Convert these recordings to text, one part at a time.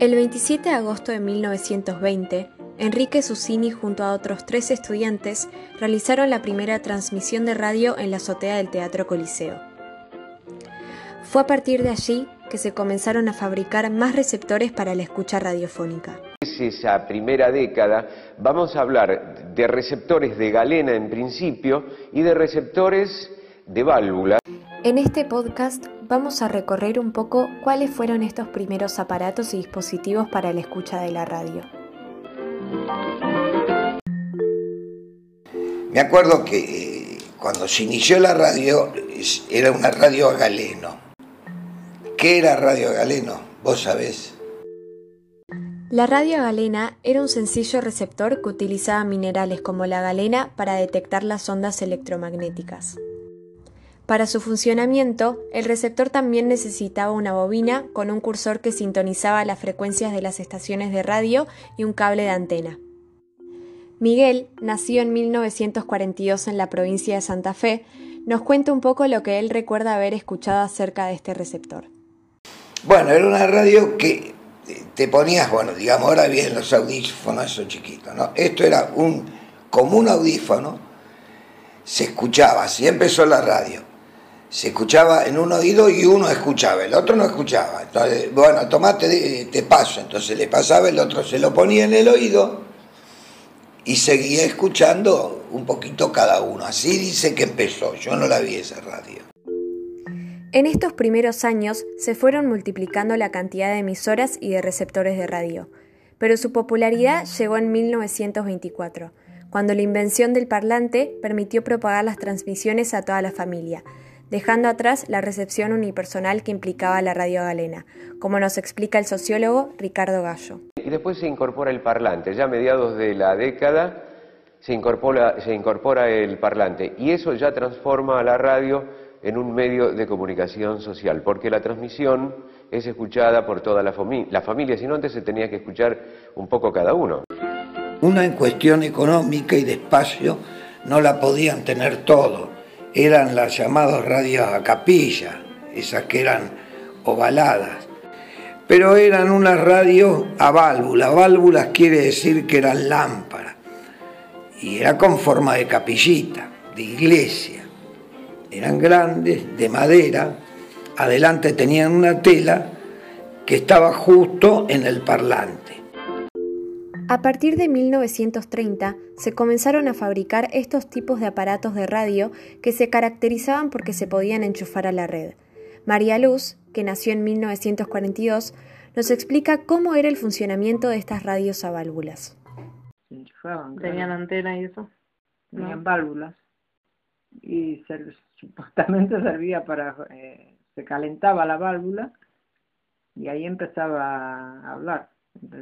El 27 de agosto de 1920, Enrique Susini junto a otros tres estudiantes realizaron la primera transmisión de radio en la azotea del Teatro Coliseo. Fue a partir de allí que se comenzaron a fabricar más receptores para la escucha radiofónica. Es esa primera década, vamos a hablar de receptores de galena en principio y de receptores de válvula. En este podcast vamos a recorrer un poco cuáles fueron estos primeros aparatos y dispositivos para la escucha de la radio. Me acuerdo que eh, cuando se inició la radio era una radio a galeno. ¿Qué era radio a galeno? Vos sabés. La radio galena era un sencillo receptor que utilizaba minerales como la galena para detectar las ondas electromagnéticas. Para su funcionamiento, el receptor también necesitaba una bobina con un cursor que sintonizaba las frecuencias de las estaciones de radio y un cable de antena. Miguel, nacido en 1942 en la provincia de Santa Fe, nos cuenta un poco lo que él recuerda haber escuchado acerca de este receptor. Bueno, era una radio que te ponías, bueno, digamos, ahora bien los audífonos esos chiquitos, ¿no? Esto era un, como un audífono, se escuchaba, así empezó la radio se escuchaba en un oído y uno escuchaba, el otro no escuchaba. Entonces, bueno, tomate, te paso. Entonces le pasaba, el otro se lo ponía en el oído y seguía escuchando un poquito cada uno. Así dice que empezó, yo no la vi esa radio. En estos primeros años se fueron multiplicando la cantidad de emisoras y de receptores de radio, pero su popularidad llegó en 1924, cuando la invención del parlante permitió propagar las transmisiones a toda la familia, dejando atrás la recepción unipersonal que implicaba la radio galena, como nos explica el sociólogo Ricardo Gallo. Y después se incorpora el parlante, ya a mediados de la década se incorpora, se incorpora el parlante y eso ya transforma a la radio en un medio de comunicación social, porque la transmisión es escuchada por toda la, la familia, si no antes se tenía que escuchar un poco cada uno. Una en cuestión económica y de espacio no la podían tener todo eran las llamadas radios a capilla, esas que eran ovaladas. Pero eran unas radios a válvulas. Válvulas quiere decir que eran lámparas. Y era con forma de capillita, de iglesia. Eran grandes, de madera. Adelante tenían una tela que estaba justo en el parlante. A partir de 1930 se comenzaron a fabricar estos tipos de aparatos de radio que se caracterizaban porque se podían enchufar a la red. María Luz, que nació en 1942, nos explica cómo era el funcionamiento de estas radios a válvulas. Tenían antena y eso. Tenían válvulas. Y supuestamente servía para... Eh, se calentaba la válvula y ahí empezaba a hablar,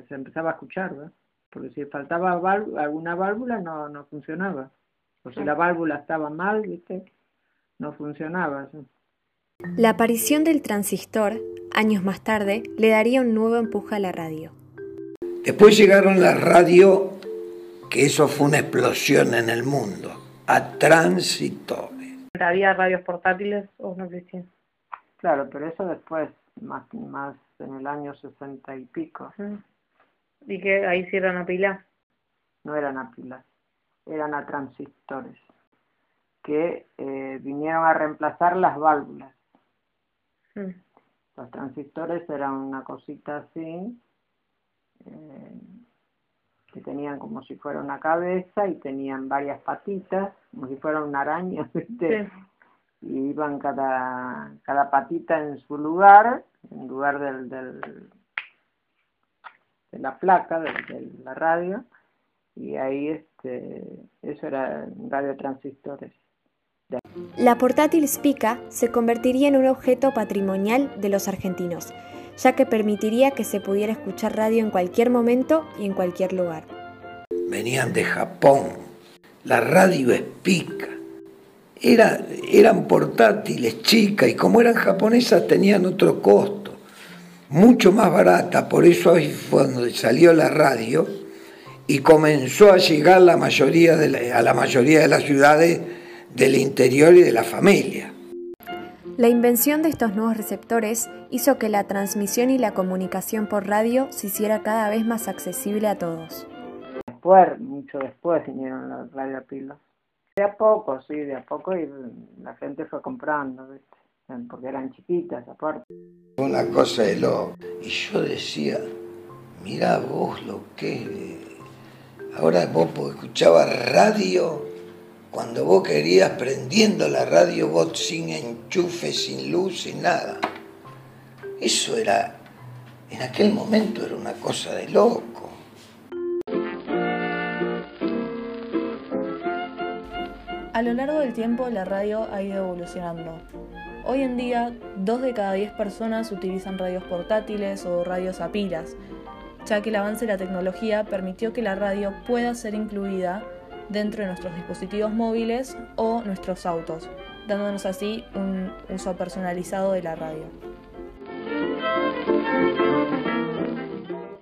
se empezaba a escuchar, ¿verdad? Porque si faltaba alguna válvula no, no funcionaba. O si la válvula estaba mal, ¿viste? no funcionaba. La aparición del transistor, años más tarde, le daría un nuevo empuje a la radio. Después llegaron las radios, que eso fue una explosión en el mundo, a transistores. ¿Había radios portátiles o no existían? Claro, pero eso después, más, más en el año sesenta y pico. ¿Y que ahí sí eran a pilas? No eran a pilas, eran a transistores, que eh, vinieron a reemplazar las válvulas. Mm. Los transistores eran una cosita así, eh, que tenían como si fuera una cabeza y tenían varias patitas, como si fuera una araña, ¿viste? Y iban cada, cada patita en su lugar, en lugar del, del la placa de, la radio y ahí este, eso era radiotransistores. La portátil Spica se convertiría en un objeto patrimonial de los argentinos, ya que permitiría que se pudiera escuchar radio en cualquier momento y en cualquier lugar. Venían de Japón, la radio Spica. Era, eran portátiles chicas y como eran japonesas tenían otro costo mucho más barata, por eso ahí fue cuando salió la radio y comenzó a llegar la mayoría de a la mayoría de las ciudades del interior y de la familia. La invención de estos nuevos receptores hizo que la transmisión y la comunicación por radio se hiciera cada vez más accesible a todos. Después, mucho después vinieron las radiopilas. De a poco, sí, de a poco y la gente fue comprando, ¿viste? Porque eran chiquitas aparte. Una cosa de lo... Y yo decía, mira vos lo que... Ahora vos escuchabas radio, cuando vos querías prendiendo la radio, vos sin enchufe, sin luz, sin nada. Eso era, en aquel momento era una cosa de loco. A lo largo del tiempo la radio ha ido evolucionando. Hoy en día, dos de cada diez personas utilizan radios portátiles o radios a pilas, ya que el avance de la tecnología permitió que la radio pueda ser incluida dentro de nuestros dispositivos móviles o nuestros autos, dándonos así un uso personalizado de la radio.